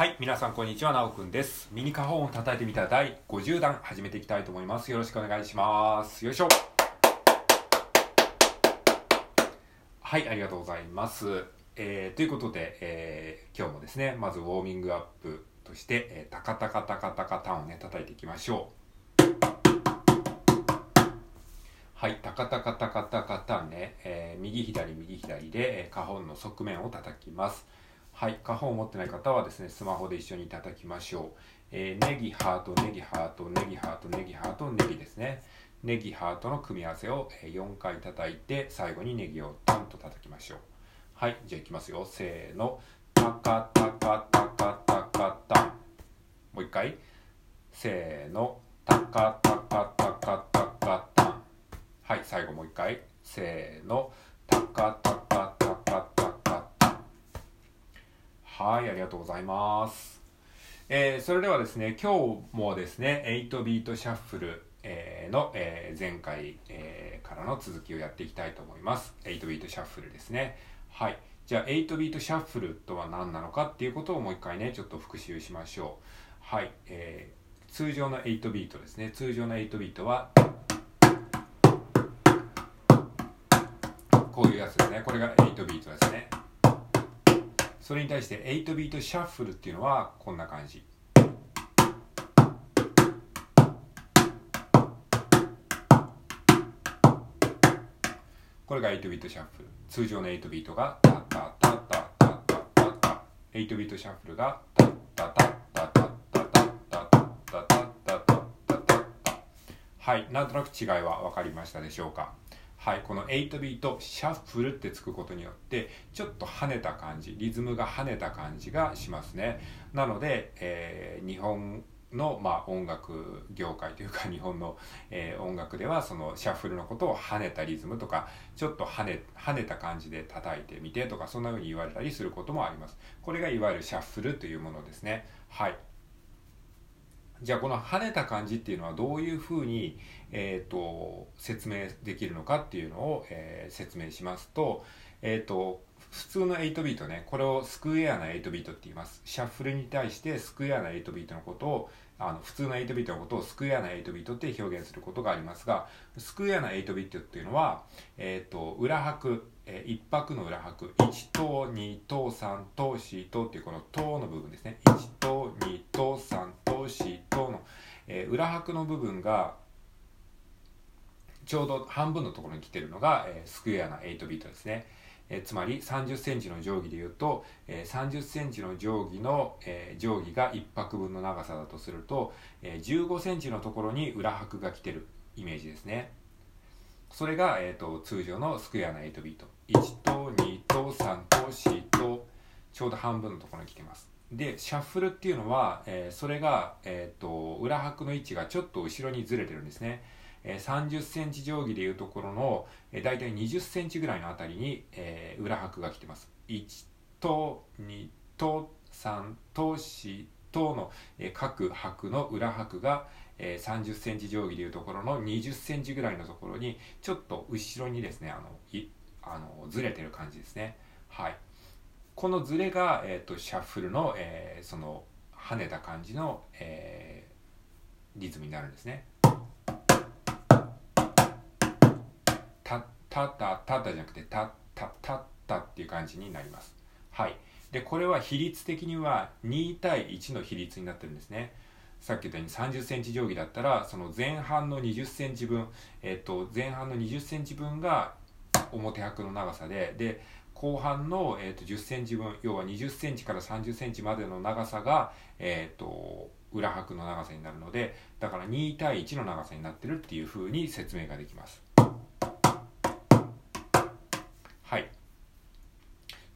はい、皆さんこんにちは、なおくんです。ミニカホンを叩いてみた第50弾始めていきたいと思います。よろしくお願いします。よいしょ。はい、ありがとうございます。えーということで、えー今日もですね、まずウォーミングアップとして、えータカタカタカタカタンをね、叩いていきましょう。はい、タカタカタカタカタンね、えー右左右左で、えー、カホンの側面を叩きます。はい、カホンを持ってない方はですね、スマホで一緒に叩きましょう。えーネギ、ハート、ネギ、ハート、ネギ、ハート、ネギ、ハート、ネギですね。ネギ、ハートの組み合わせを4回叩いて、最後にネギをタンと叩きましょう。はい、じゃあいきますよ。せーの。タカタカタカタカタン。もう一回。せーの。タカタカタカタカタン。はい、最後もう一回。せーの。タカタカはい、ありがとうございます。えーそれではですね、今日もですね、8ビートシャッフル、えーの、えー前回、えからの続きをやっていきたいと思います。8ビートシャッフルですね。はい。じゃあ、8ビートシャッフルとは何なのかっていうことをもう一回ね、ちょっと復習しましょう。はい。えー通常の8ビートですね。通常の8ビートは、こういうやつですね。これが8ビートですね。それに対して8ビートシャッフルっていうのはこんな感じ。これが8ビートシャッフル。通常の8ビートがタッタッタッタッタッタッタタ。8ビートシャッフルがタッタッタッタッタッタッタッタッタッタッタッタッタッタッタッはい、なんとなく違いは分かりましたでしょうか。はい、この8ビートシャッフルってつくことによってちょっと跳ねた感じリズムが跳ねた感じがしますね。なので、えー日本の、まあ、音楽業界というか日本の、えー音楽ではそのシャッフルのことを跳ねたリズムとかちょっと跳ね跳ねた感じで叩いてみてとかそんな風に言われたりすることもあります。これがいわゆるシャッフルというものですね。はい。じゃあこの跳ねた感じっていうのはどういうふうに、えー、と説明できるのかっていうのを、えー説明しますと,、えー、と普通の8ビートねこれをスクエアな8ビートって言います。シャッフルに対してスクエアな8ビートのことをあの普通の8ビートのことをスクエアな8ビートって表現することがありますがスクエアな8ビートっていうのは、えー、と裏拍、えー一拍の裏拍。1と2と3と4とっていうこの「と」の部分ですね。1と2と3と4との、えー裏拍の部分がちょうど半分のところに来てるのが、えースクエアな8ビートですね、えつまり3 0センチの定規でいうと、えー、3 0センチの定規の、え定規が1拍分の長さだとすると、えー、15センチのところに裏拍が来てるイメージですね。それが、えー、と通常のスクエアな8ビート。1と2と3と4とちょうど半分のところに来てます。でシャッフルっていうのは、えーそれが、えー、と裏拍の位置がちょっと後ろにずれてるんですね。えー30センチ定規でいうところの、えー、大体20センチぐらいのあたりに、えー裏拍が来てます。1と2と3と4との、えー各拍の裏拍が、えー30センチ定規でいうところの20センチぐらいのところにちょっと後ろにですねあのいあのずれてる感じですね。はい。このずれが、えー、とシャッフルの、えーその跳ねた感じの、えーリズムになるんですね。たたたたたじゃなくてたたたたっていう感じになります。はい。でこれは比率的には2対1の比率になってるんですね。さっき言ったように30センチ定規だったらその前半の20センチ分、えっと前半の20センチ分が表拍の長さでで後半の、えっと10センチ分要は20センチから30センチまでの長さが、えっと裏拍の長さになるのでだから2対1の長さになってるっていうふうに説明ができますはい。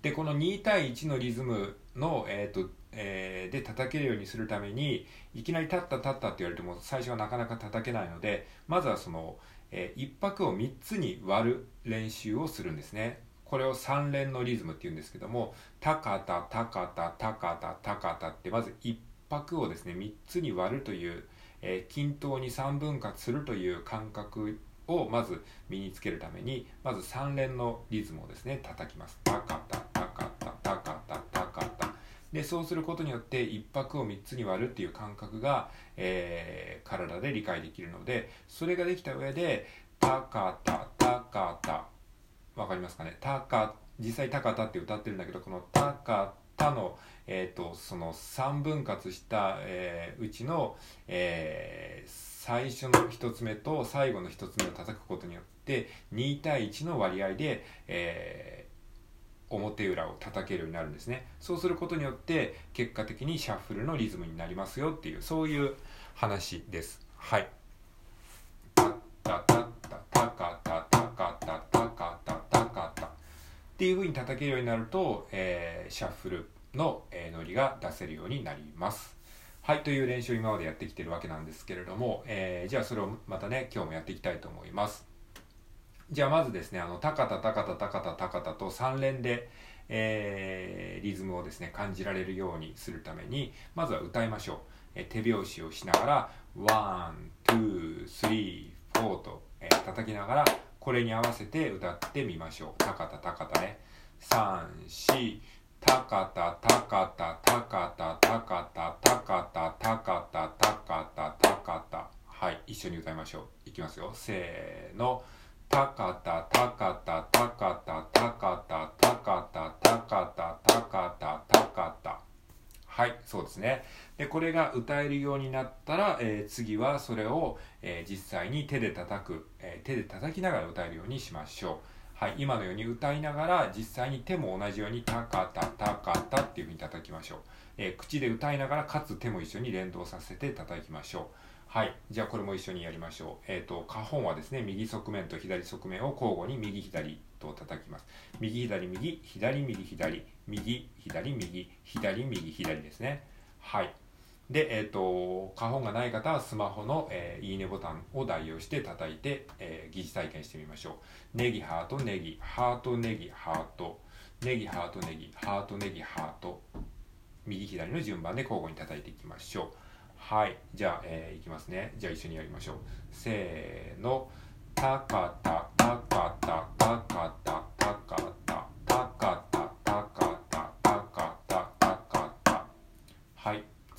で、この2対1のリズムの、えーとえーで叩けるようにするために、いきなりタッタタッタって言われても最初はなかなか叩けないので、まずはその、え1拍を3つに割る練習をするんですね。これを3連のリズムって言うんですけども、タカタ、タカタ、タカタ、タカタって、まず1拍をですね、3つに割るという、えー均等に3分割するという感覚をまず身につけるためにまず3連のリズムをですね叩きます。タカタタカタタカタタカタ。でそうすることによって1拍を3つに割るっていう感覚が、えー、体で理解できるのでそれができた上で「たかたたかた」わかりますかね「たか」実際「たかた」って歌ってるんだけどこの「たかた」の、えーと、その3分割した、えー、うちの、えー、最初の1つ目と最後の1つ目を叩くことによって2対1の割合で、えー、表裏を叩けるようになるんですね。そうすることによって結果的にシャッフルのリズムになりますよっていうそういう話です。はい。タッタっていう風に叩けるようになると、えー、シャッフルの、えー、ノリが出せるようになりますはい、という練習を今までやってきてるわけなんですけれども、えー、じゃあそれをまたね、今日もやっていきたいと思います。じゃあまずですね、あの、タカタタカタタカタタカタと3連で、えー、リズムをですね、感じられるようにするために、まずは歌いましょう。え、手拍子をしながら、 one、two、three、four と、えー、叩きながら、これに合わせて歌ってみましょう。高田高田ね。3、4、たかたたかたたかたたかたたかたたかたたかたたかたはい一緒に歌いましょう。いきますよ。せーの。たかたたかたたかたたかたたかたたかたたかたたかたはいそうですね。でこれが歌えるようになったら、えー、次はそれを、えー、実際に手で叩く、えー、手で叩きながら歌えるようにしましょう。はい、今のように歌いながら実際に手も同じようにタカタタカタっていうふうに叩きましょう、え、口で歌いながらかつ手も一緒に連動させて叩きましょう。はいじゃあこれも一緒にやりましょう。えっ、ー、と花本はですね右側面と左側面を交互に右左と叩きます。右左右左右左。右左右左右左ですねはいで、えっ、ー、と、花本がない方はスマホの、えー、いいねボタンを代用して叩いて、えー、疑似体験してみましょう。ネギ、ハート、ネギ、ハート、ネギ、ハート、ネギ、ハート、ネギ、ハート、ネギ、ハート。右左の順番で交互に叩いていきましょう。はい。じゃあ、えー、いきますね。じゃあ一緒にやりましょう。せーの。たかた、たかた、たかた、たかた、たかた、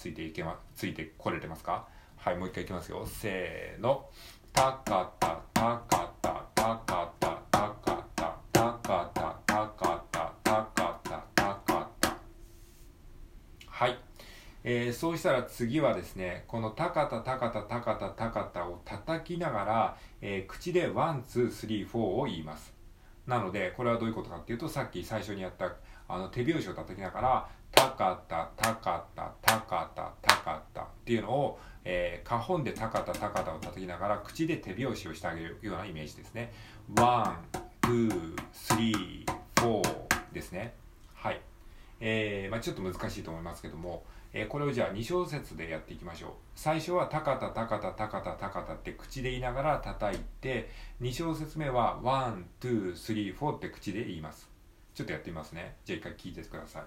ついていけま、ついてこれてますか？はい、もう一回いきますよ。せーの。たかた、たかた、たかた、たかた、たかた、たかた、たかた、たかた。はい。えー、そうしたら次はですね、このたかた、たかた、たかた、たかたを叩きながら、えー、口で one、two、three、four を言います。なので、これはどういうことかっていうと、さっき最初にやったあの手拍子を叩きながら、たかた、たかた、たかた、たかたっていうのを、えー、カホンでたかた、たかたを叩きながら口で手拍子をしてあげるようなイメージですね。one、two、three、four ですね。はい。えー、まあちょっと難しいと思いますけども、えー、これをじゃあ2小節でやっていきましょう。最初はたかた、たかた、たかた、たかたって口で言いながら叩いて、2小節目は one、two、three、four って口で言います。ちょっとやってみますね。じゃあ一回聞いてください。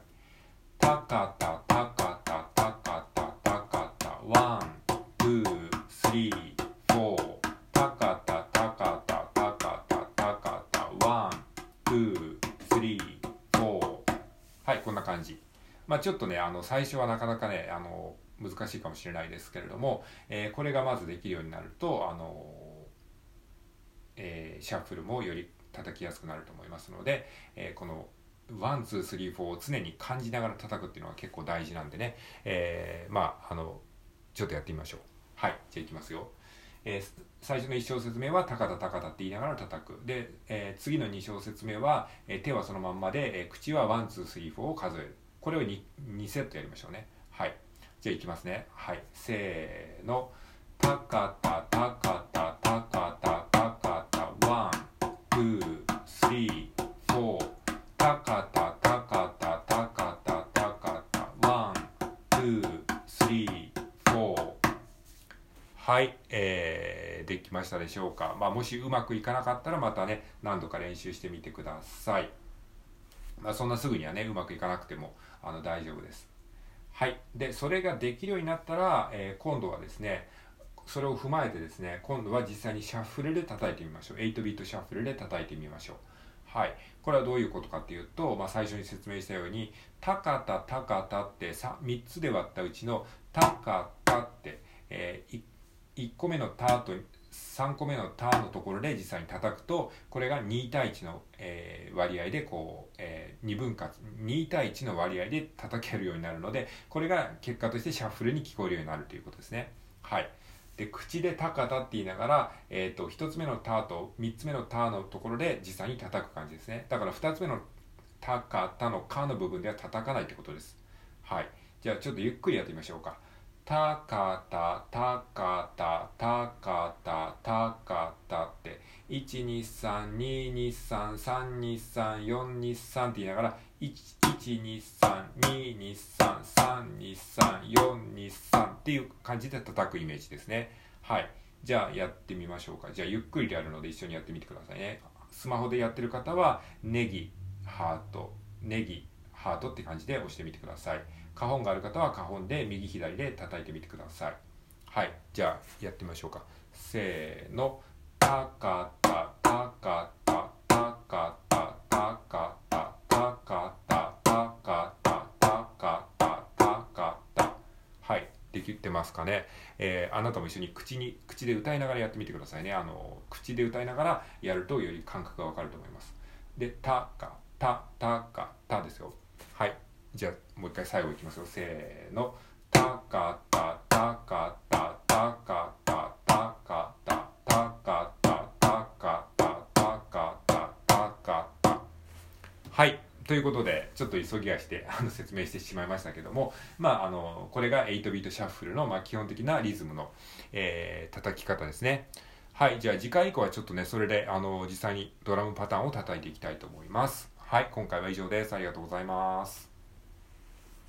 たかたたかたたかたたかた one two three four たかたたかたたかたたかた one two three four はいこんな感じまあちょっとねあの最初はなかなかねあの難しいかもしれないですけれども、えー、これがまずできるようになるとあの、えー、シャッフルもより叩きやすくなると思いますので、えー、この one、two、three、four を常に感じながら叩くっていうのは結構大事なんでね、えー、まあ、あの、ちょっとやってみましょう。はい、じゃあいきますよ。えー、最初の1小節目はたかたたかたって言いながら叩く。で、えー、次の2小節目は、えー、手はそのまんまで、え、口は one、two、three、four を数える。これを 2, 2セットやりましょうね。はい。じゃあいきますね。はい。せーの。たかたたかた、two、three、たかたたかたたかたたかた one、two、three、four はい、えー、できましたでしょうか。まあ、もしうまくいかなかったらまたね、何度か練習してみてください。まあ、そんなすぐにはね、うまくいかなくてもあの大丈夫です。はい。で、それができるようになったら、えー、今度はですね、それを踏まえてですね、今度は実際にシャッフルで叩いてみましょう。8ビートシャッフルで叩いてみましょう。はいこれはどういうことかっていうと、まあ、最初に説明したように「たかたたかた」って 3, 3つで割ったうちの「たかた」って、えー、1個目の「た」と3個目の「た」のところで実際に叩くとこれが2対1の、えー、割合でこう、えー、2分割2対1の割合で叩けるようになるのでこれが結果としてシャッフルに聞こえるようになるということですね。はいで口で「たかた」って言いながら、えーと、1つ目の「た」と3つ目の「た」のところで実際に叩く感じですね。だから2つ目の「たかた」の「か」の部分では叩かないってことです。はい。じゃあちょっとゆっくりやってみましょうか。たかたたかたたかたたかたって12322332423って言いながら12322332423っていう感じで叩くイメージですね。はい。じゃあやってみましょうか。じゃあゆっくりでやるので一緒にやってみてくださいね。スマホでやってる方はネギハート。ネギハートって感じで押してみてください。花本がある方は花本で右左で叩いてみてください。はい。じゃあやってみましょうか。せーの。たかたたかたたか言ってますかね、えー、あなたも一緒に口に口で歌いながらやってみてくださいね。あの口で歌いながらやるとより感覚がわかると思います。でたかたたかたですよ。はい。じゃあもう一回最後いきますよ。せーの。たかたたかた。ということでちょっと急ぎ足で あの説明してしまいましたけどもまああのこれが8ビートシャッフルの、まあ、基本的なリズムの、えー、叩き方ですね。はいじゃあ次回以降はちょっとねそれであの実際にドラムパターンを叩いていきたいと思います。はい今回は以上です。ありがとうございます。